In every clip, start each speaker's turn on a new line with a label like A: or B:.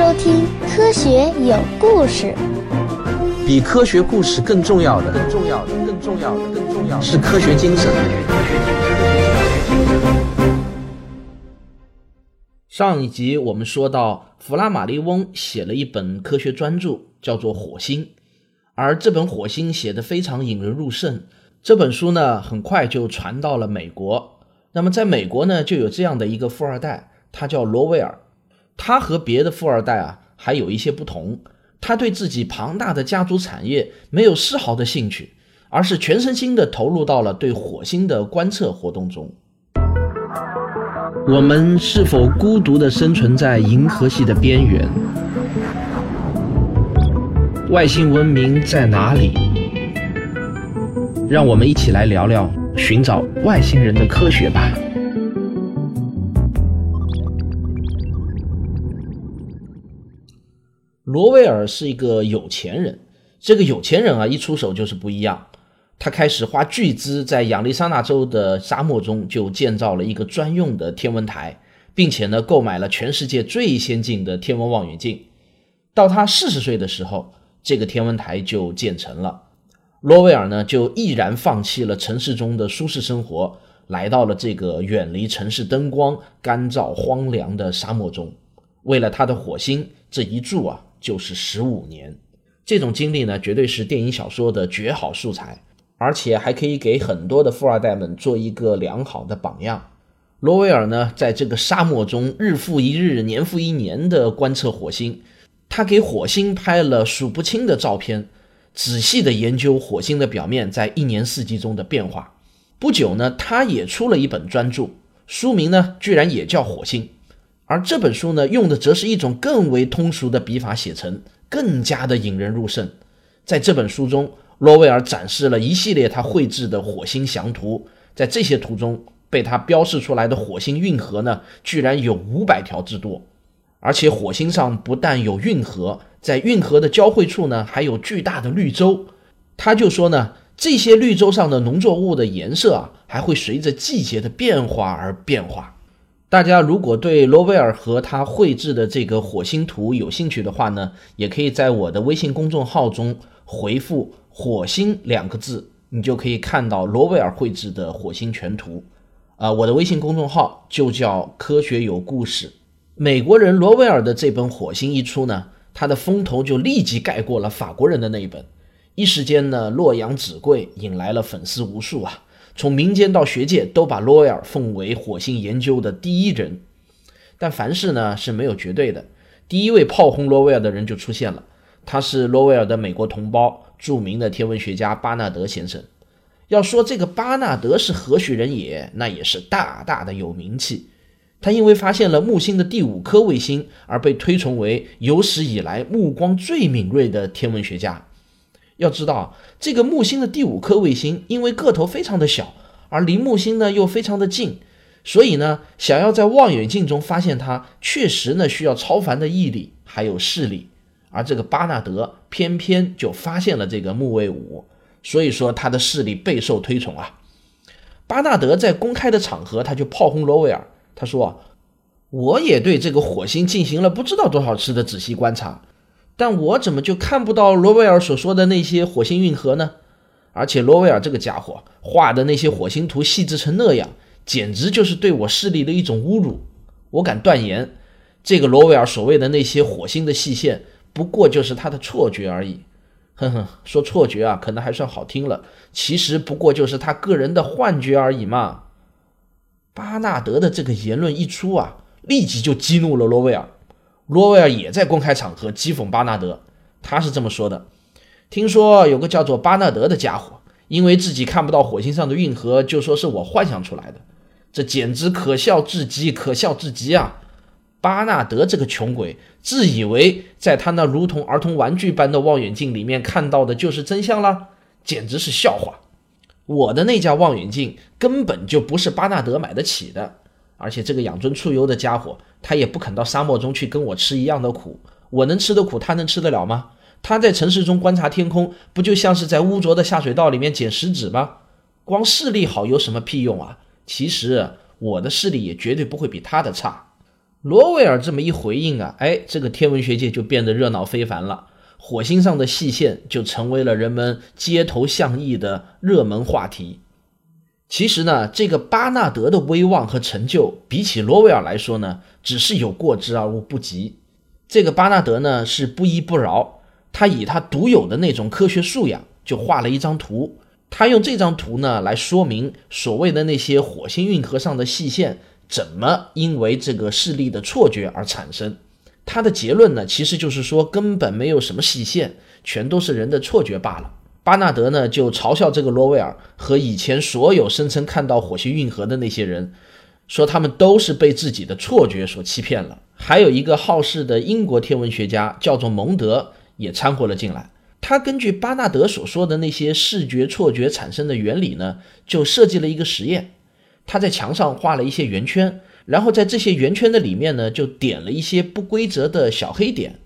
A: 收听《科学有故事》。
B: 比科学故事更重要的，更重要的，更重要的，更重要的是科学精神。上一集我们说到，弗拉马利翁写了一本科学专著，叫做《火星》，而这本《火星》写的非常引人入胜。这本书呢，很快就传到了美国。那么在美国呢，就有这样的一个富二代，他叫罗威尔。他和别的富二代啊，还有一些不同。他对自己庞大的家族产业没有丝毫的兴趣，而是全身心的投入到了对火星的观测活动中。我们是否孤独的生存在银河系的边缘？外星文明在哪里？让我们一起来聊聊寻找外星人的科学吧。罗威尔是一个有钱人，这个有钱人啊，一出手就是不一样。他开始花巨资在亚利桑那州的沙漠中就建造了一个专用的天文台，并且呢，购买了全世界最先进的天文望远镜。到他四十岁的时候，这个天文台就建成了。罗威尔呢，就毅然放弃了城市中的舒适生活，来到了这个远离城市灯光、干燥荒凉的沙漠中。为了他的火星，这一住啊。就是十五年，这种经历呢，绝对是电影小说的绝好素材，而且还可以给很多的富二代们做一个良好的榜样。罗威尔呢，在这个沙漠中日复一日、年复一年的观测火星，他给火星拍了数不清的照片，仔细的研究火星的表面在一年四季中的变化。不久呢，他也出了一本专著，书名呢，居然也叫《火星》。而这本书呢，用的则是一种更为通俗的笔法写成，更加的引人入胜。在这本书中，罗威尔展示了一系列他绘制的火星详图，在这些图中，被他标示出来的火星运河呢，居然有五百条之多。而且火星上不但有运河，在运河的交汇处呢，还有巨大的绿洲。他就说呢，这些绿洲上的农作物的颜色啊，还会随着季节的变化而变化。大家如果对罗威尔和他绘制的这个火星图有兴趣的话呢，也可以在我的微信公众号中回复“火星”两个字，你就可以看到罗威尔绘制的火星全图。啊，我的微信公众号就叫“科学有故事”。美国人罗威尔的这本《火星》一出呢，他的风头就立即盖过了法国人的那一本，一时间呢，洛阳纸贵，引来了粉丝无数啊。从民间到学界，都把罗威尔奉为火星研究的第一人。但凡事呢是没有绝对的。第一位炮轰罗威尔的人就出现了，他是罗威尔的美国同胞，著名的天文学家巴纳德先生。要说这个巴纳德是何许人也，那也是大大的有名气。他因为发现了木星的第五颗卫星，而被推崇为有史以来目光最敏锐的天文学家。要知道，这个木星的第五颗卫星，因为个头非常的小，而离木星呢又非常的近，所以呢，想要在望远镜中发现它，确实呢需要超凡的毅力还有视力。而这个巴纳德偏偏就发现了这个木卫五，所以说他的视力备受推崇啊。巴纳德在公开的场合，他就炮轰罗威尔，他说：“我也对这个火星进行了不知道多少次的仔细观察。”但我怎么就看不到罗威尔所说的那些火星运河呢？而且罗威尔这个家伙画的那些火星图细致成那样，简直就是对我视力的一种侮辱。我敢断言，这个罗威尔所谓的那些火星的细线，不过就是他的错觉而已。哼哼，说错觉啊，可能还算好听了，其实不过就是他个人的幻觉而已嘛。巴纳德的这个言论一出啊，立即就激怒了罗威尔。罗威尔也在公开场合讥讽巴纳德，他是这么说的：“听说有个叫做巴纳德的家伙，因为自己看不到火星上的运河，就说是我幻想出来的，这简直可笑至极，可笑至极啊！巴纳德这个穷鬼，自以为在他那如同儿童玩具般的望远镜里面看到的就是真相了，简直是笑话！我的那架望远镜根本就不是巴纳德买得起的。”而且这个养尊处优的家伙，他也不肯到沙漠中去跟我吃一样的苦。我能吃的苦，他能吃得了吗？他在城市中观察天空，不就像是在污浊的下水道里面捡石子吗？光视力好有什么屁用啊？其实我的视力也绝对不会比他的差。罗威尔这么一回应啊，哎，这个天文学界就变得热闹非凡了。火星上的细线就成为了人们街头巷议的热门话题。其实呢，这个巴纳德的威望和成就，比起罗威尔来说呢，只是有过之而无不及。这个巴纳德呢是不依不饶，他以他独有的那种科学素养，就画了一张图。他用这张图呢来说明所谓的那些火星运河上的细线怎么因为这个视力的错觉而产生。他的结论呢其实就是说根本没有什么细线，全都是人的错觉罢了。巴纳德呢就嘲笑这个罗威尔和以前所有声称看到火星运河的那些人，说他们都是被自己的错觉所欺骗了。还有一个好事的英国天文学家叫做蒙德也掺和了进来。他根据巴纳德所说的那些视觉错觉产生的原理呢，就设计了一个实验。他在墙上画了一些圆圈，然后在这些圆圈的里面呢，就点了一些不规则的小黑点。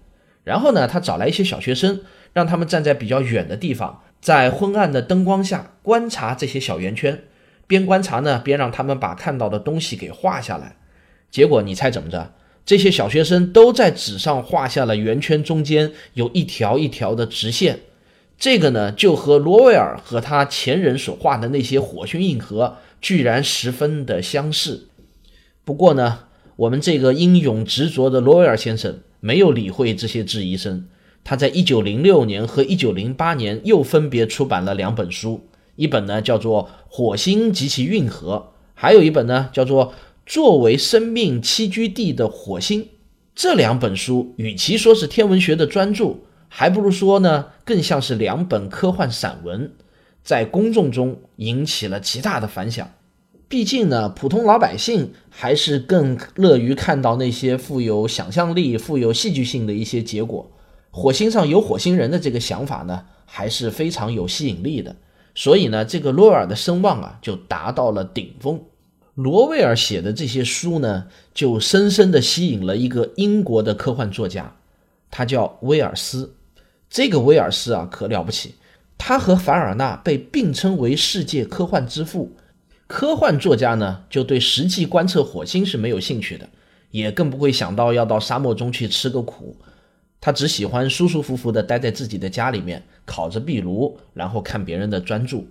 B: 然后呢，他找来一些小学生，让他们站在比较远的地方，在昏暗的灯光下观察这些小圆圈。边观察呢，边让他们把看到的东西给画下来。结果你猜怎么着？这些小学生都在纸上画下了圆圈中间有一条一条的直线，这个呢就和罗威尔和他前人所画的那些火星硬核居然十分的相似。不过呢，我们这个英勇执着的罗威尔先生没有理会这些质疑声，他在1906年和1908年又分别出版了两本书，一本呢叫做《火星及其运河》，还有一本呢叫做。作为生命栖居地的火星，这两本书与其说是天文学的专著，还不如说呢，更像是两本科幻散文，在公众中引起了极大的反响。毕竟呢，普通老百姓还是更乐于看到那些富有想象力、富有戏剧性的一些结果。火星上有火星人的这个想法呢，还是非常有吸引力的。所以呢，这个罗威尔的声望啊，就达到了顶峰。罗威尔写的这些书呢，就深深地吸引了一个英国的科幻作家，他叫威尔斯。这个威尔斯啊，可了不起，他和凡尔纳被并称为世界科幻之父。科幻作家呢，就对实际观测火星是没有兴趣的，也更不会想到要到沙漠中去吃个苦。他只喜欢舒舒服服地待在自己的家里面，烤着壁炉，然后看别人的专著。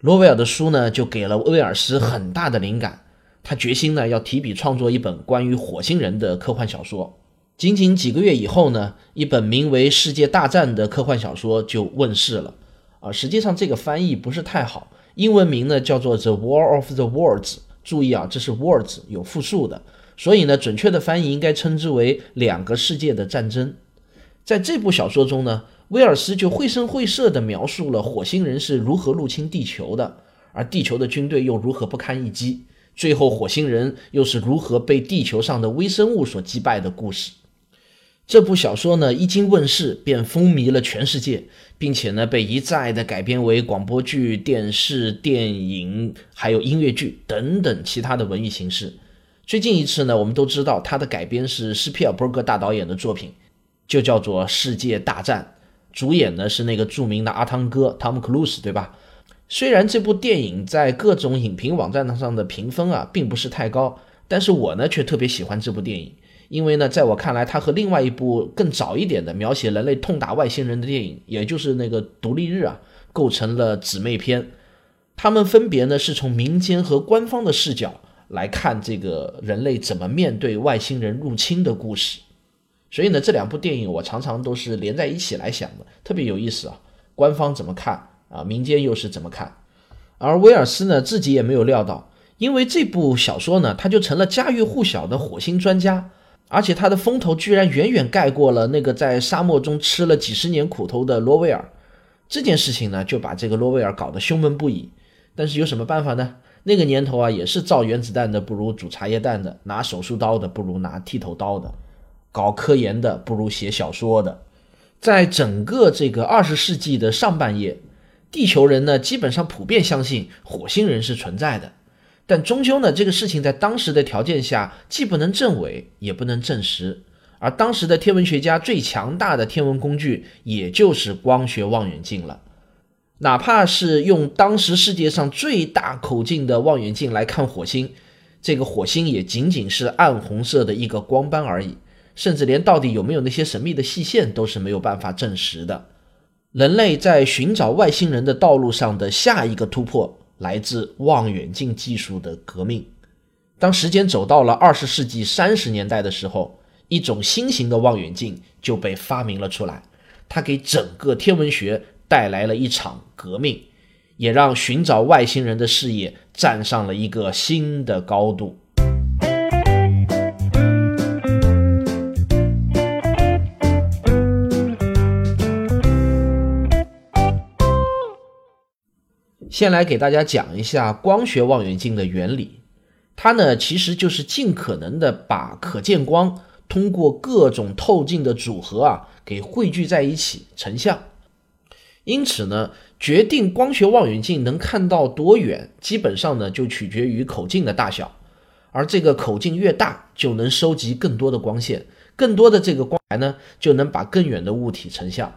B: 罗威尔的书呢，就给了威尔斯很大的灵感。他决心呢，要提笔创作一本关于火星人的科幻小说。仅仅几个月以后呢，一本名为《世界大战》的科幻小说就问世了。啊，实际上这个翻译不是太好，英文名呢叫做《The War of the Worlds》。注意啊，这是 words 有复数的，所以呢，准确的翻译应该称之为“两个世界的战争”。在这部小说中呢。威尔斯就绘声绘色地描述了火星人是如何入侵地球的，而地球的军队又如何不堪一击，最后火星人又是如何被地球上的微生物所击败的故事。这部小说呢一经问世便风靡了全世界，并且呢被一再的改编为广播剧、电视、电影，还有音乐剧等等其他的文艺形式。最近一次呢，我们都知道它的改编是斯皮尔伯格大导演的作品，就叫做《世界大战》。主演呢是那个著名的阿汤哥汤姆·克鲁斯，对吧？虽然这部电影在各种影评网站上的评分啊并不是太高，但是我呢却特别喜欢这部电影，因为呢在我看来，它和另外一部更早一点的描写人类痛打外星人的电影，也就是那个《独立日》啊，构成了姊妹篇。他们分别呢是从民间和官方的视角来看这个人类怎么面对外星人入侵的故事。所以呢，这两部电影我常常都是连在一起来想的，特别有意思啊。官方怎么看啊？民间又是怎么看？而威尔斯呢，自己也没有料到，因为这部小说呢，他就成了家喻户晓的火星专家，而且他的风头居然远远盖过了那个在沙漠中吃了几十年苦头的罗威尔。这件事情呢，就把这个罗威尔搞得胸闷不已。但是有什么办法呢？那个年头啊，也是造原子弹的不如煮茶叶蛋的，拿手术刀的不如拿剃头刀的。搞科研的不如写小说的，在整个这个二十世纪的上半叶，地球人呢基本上普遍相信火星人是存在的，但终究呢这个事情在当时的条件下既不能证伪也不能证实，而当时的天文学家最强大的天文工具也就是光学望远镜了，哪怕是用当时世界上最大口径的望远镜来看火星。这个火星也仅仅是暗红色的一个光斑而已，甚至连到底有没有那些神秘的细线都是没有办法证实的。人类在寻找外星人的道路上的下一个突破，来自望远镜技术的革命。当时间走到了二十世纪三十年代的时候，一种新型的望远镜就被发明了出来，它给整个天文学带来了一场革命，也让寻找外星人的事业站上了一个新的高度。先来给大家讲一下光学望远镜的原理，它呢其实就是尽可能的把可见光通过各种透镜的组合啊给汇聚在一起成像。因此呢，决定光学望远镜能看到多远，基本上呢就取决于口径的大小，而这个口径越大，就能收集更多的光线，更多的这个光来呢就能把更远的物体成像。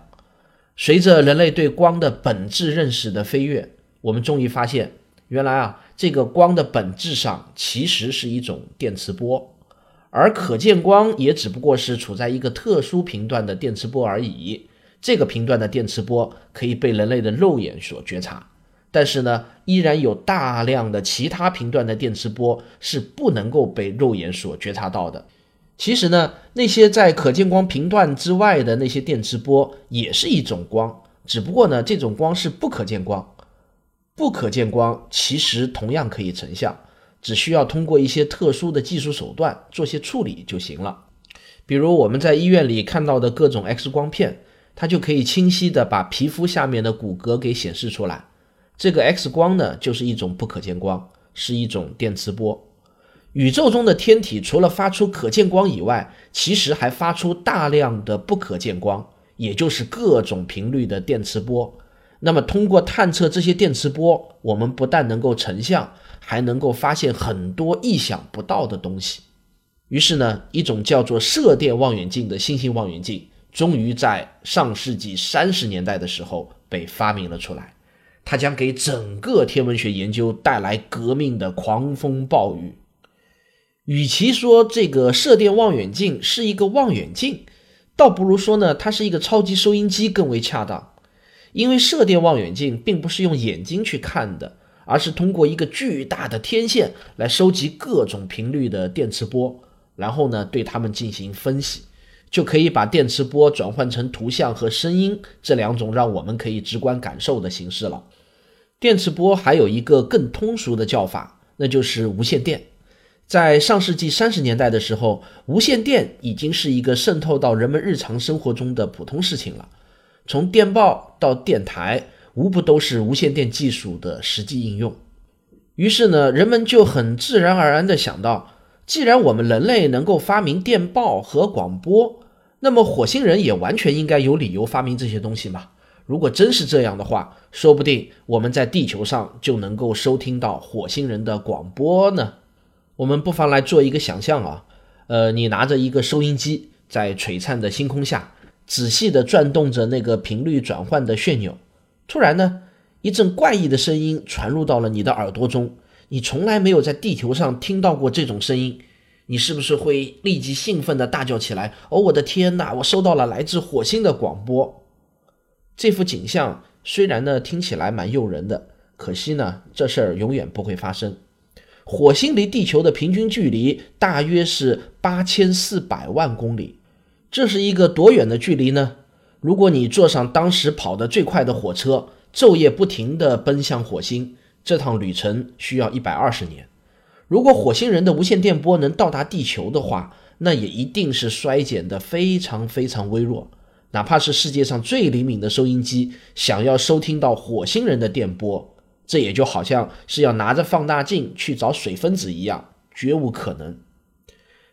B: 随着人类对光的本质认识的飞跃。我们终于发现，原来啊，这个光的本质上其实是一种电磁波，而可见光也只不过是处在一个特殊频段的电磁波而已。这个频段的电磁波可以被人类的肉眼所觉察，但是呢，依然有大量的其他频段的电磁波是不能够被肉眼所觉察到的。其实呢，那些在可见光频段之外的那些电磁波也是一种光，只不过呢，这种光是不可见光。不可见光其实同样可以成像，只需要通过一些特殊的技术手段做些处理就行了。比如我们在医院里看到的各种 X 光片，它就可以清晰的把皮肤下面的骨骼给显示出来。这个 X 光呢，就是一种不可见光，是一种电磁波。宇宙中的天体除了发出可见光以外，其实还发出大量的不可见光，也就是各种频率的电磁波。那么，通过探测这些电磁波，我们不但能够成像，还能够发现很多意想不到的东西。于是呢，一种叫做射电望远镜的新型望远镜，终于在上世纪三十年代的时候被发明了出来。它将给整个天文学研究带来革命的狂风暴雨。与其说这个射电望远镜是一个望远镜，倒不如说呢，它是一个超级收音机更为恰当。因为射电望远镜并不是用眼睛去看的，而是通过一个巨大的天线来收集各种频率的电磁波，然后呢对它们进行分析，就可以把电磁波转换成图像和声音这两种让我们可以直观感受的形式了。电磁波还有一个更通俗的叫法，那就是无线电。在上世纪三十年代的时候，无线电已经是一个渗透到人们日常生活中的普通事情了。从电报到电台，无不都是无线电技术的实际应用。于是呢，人们就很自然而然地想到，既然我们人类能够发明电报和广播，那么火星人也完全应该有理由发明这些东西嘛。如果真是这样的话，说不定我们在地球上就能够收听到火星人的广播呢。我们不妨来做一个想象啊，呃，你拿着一个收音机，在璀璨的星空下。仔细地转动着那个频率转换的旋钮，突然呢，一阵怪异的声音传入到了你的耳朵中。你从来没有在地球上听到过这种声音，你是不是会立即兴奋地大叫起来？哦，我的天哪！我收到了来自火星的广播。这幅景象虽然呢听起来蛮诱人的，可惜呢这事儿永远不会发生。火星离地球的平均距离大约是八千四百万公里。这是一个多远的距离呢？如果你坐上当时跑得最快的火车，昼夜不停地奔向火星，这趟旅程需要一百二十年。如果火星人的无线电波能到达地球的话，那也一定是衰减的非常非常微弱。哪怕是世界上最灵敏的收音机，想要收听到火星人的电波，这也就好像是要拿着放大镜去找水分子一样，绝无可能。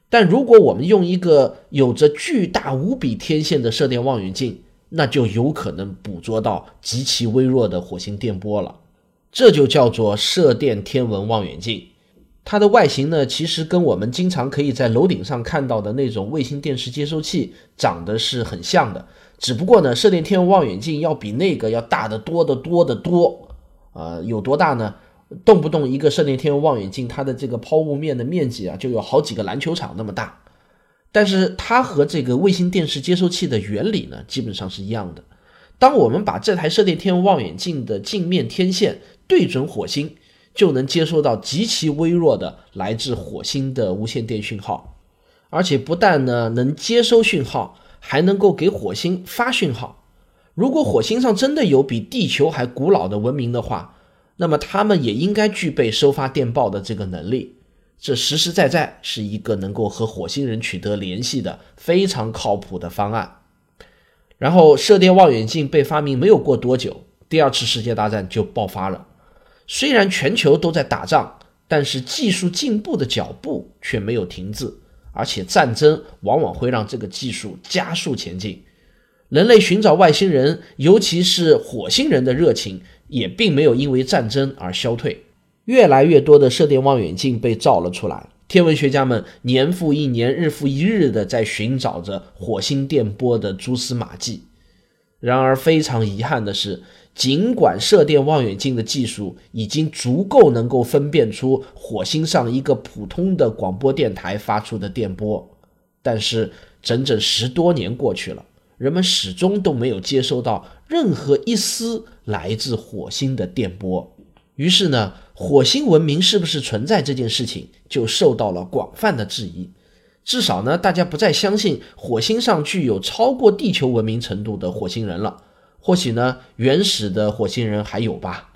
B: 但如果我们用一个有着巨大无比天线的射电望远镜，那就有可能捕捉到极其微弱的火星电波了。这就叫做射电天文望远镜。它的外形呢，其实跟我们经常可以在楼顶上看到的那种卫星电视接收器长得是很像的。只不过呢，射电天文望远镜要比那个要大得多得多得多。呃，有多大呢？动不动一个射电天文望远镜，它的这个抛物面的面积啊，就有好几个篮球场那么大。但是它和这个卫星电视接收器的原理呢，基本上是一样的。当我们把这台射电天文望远镜的镜面天线对准火星，就能接收到极其微弱的来自火星的无线电讯号，而且不但呢能接收讯号，还能够给火星发讯号。如果火星上真的有比地球还古老的文明的话，那么他们也应该具备收发电报的这个能力。这实实在在是一个能够和火星人取得联系的非常靠谱的方案。然后，射电望远镜被发明没有过多久，第二次世界大战就爆发了。虽然全球都在打仗，但是技术进步的脚步却没有停滞，而且战争往往会让这个技术加速前进。人类寻找外星人，尤其是火星人的热情，也并没有因为战争而消退。越来越多的射电望远镜被造了出来，天文学家们年复一年、日复一日的在寻找着火星电波的蛛丝马迹。然而，非常遗憾的是，尽管射电望远镜的技术已经足够能够分辨出火星上一个普通的广播电台发出的电波，但是整整十多年过去了，人们始终都没有接收到任何一丝来自火星的电波。于是呢，火星文明是不是存在这件事情就受到了广泛的质疑。至少呢，大家不再相信火星上具有超过地球文明程度的火星人了。或许呢，原始的火星人还有吧，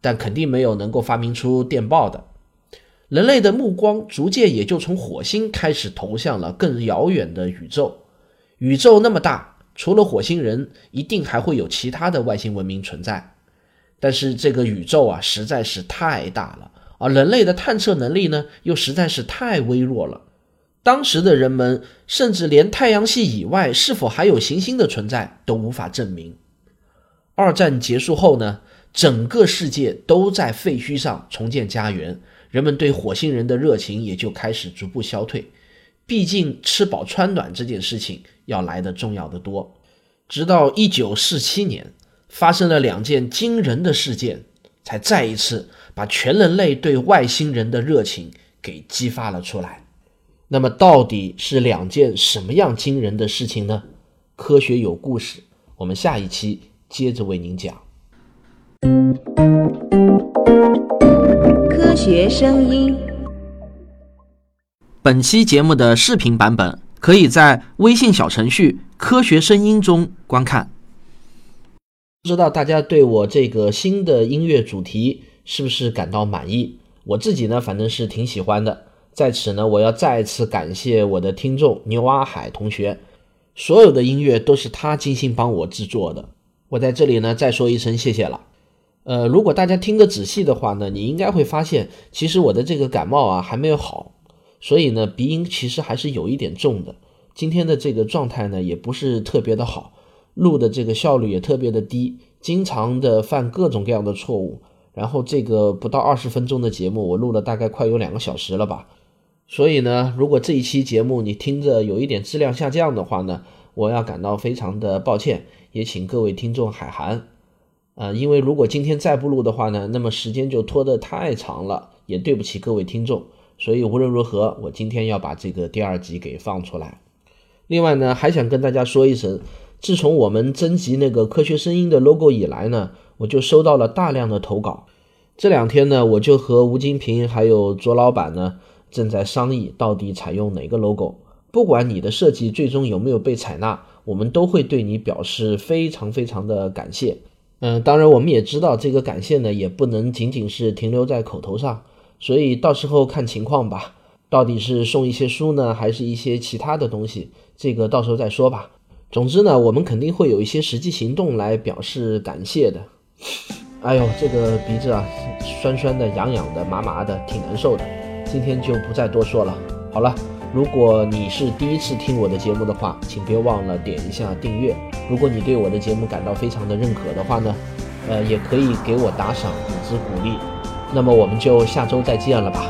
B: 但肯定没有能够发明出电报的。人类的目光逐渐也就从火星开始投向了更遥远的宇宙。宇宙那么大，除了火星人，一定还会有其他的外星文明存在。但是这个宇宙啊实在是太大了，而人类的探测能力呢又实在是太微弱了。当时的人们甚至连太阳系以外是否还有行星的存在都无法证明。二战结束后呢，整个世界都在废墟上重建家园，人们对火星人的热情也就开始逐步消退。毕竟吃饱穿暖这件事情要来的重要的多。直到一九四七年。发生了两件惊人的事件，才再一次把全人类对外星人的热情给激发了出来。那么，到底是两件什么样惊人的事情呢？科学有故事，我们下一期接着为您讲。
C: 科学声音。
B: 本期节目的视频版本可以在微信小程序“科学声音”中观看。不知道大家对我这个新的音乐主题是不是感到满意？我自己呢，反正是挺喜欢的。在此呢，我要再次感谢我的听众牛阿海同学，所有的音乐都是他精心帮我制作的。我在这里呢，再说一声谢谢了。呃，如果大家听得仔细的话呢，你应该会发现，其实我的这个感冒啊还没有好，所以呢，鼻音其实还是有一点重的。今天的这个状态呢，也不是特别的好。录的这个效率也特别的低，经常的犯各种各样的错误。然后这个不到二十分钟的节目，我录了大概快有两个小时了吧。所以呢，如果这一期节目你听着有一点质量下降的话呢，我要感到非常的抱歉，也请各位听众海涵。呃，因为如果今天再不录的话呢，那么时间就拖得太长了，也对不起各位听众。所以无论如何，我今天要把这个第二集给放出来。另外呢，还想跟大家说一声。自从我们征集那个科学声音的 logo 以来呢，我就收到了大量的投稿。这两天呢，我就和吴金平还有卓老板呢，正在商议到底采用哪个 logo。不管你的设计最终有没有被采纳，我们都会对你表示非常非常的感谢。嗯，当然我们也知道这个感谢呢，也不能仅仅是停留在口头上，所以到时候看情况吧。到底是送一些书呢，还是一些其他的东西？这个到时候再说吧。总之呢，我们肯定会有一些实际行动来表示感谢的。哎呦，这个鼻子啊，酸酸的、痒痒的、麻麻的，挺难受的。今天就不再多说了。好了，如果你是第一次听我的节目的话，请别忘了点一下订阅。如果你对我的节目感到非常的认可的话呢，呃，也可以给我打赏以资鼓励。那么我们就下周再见了吧。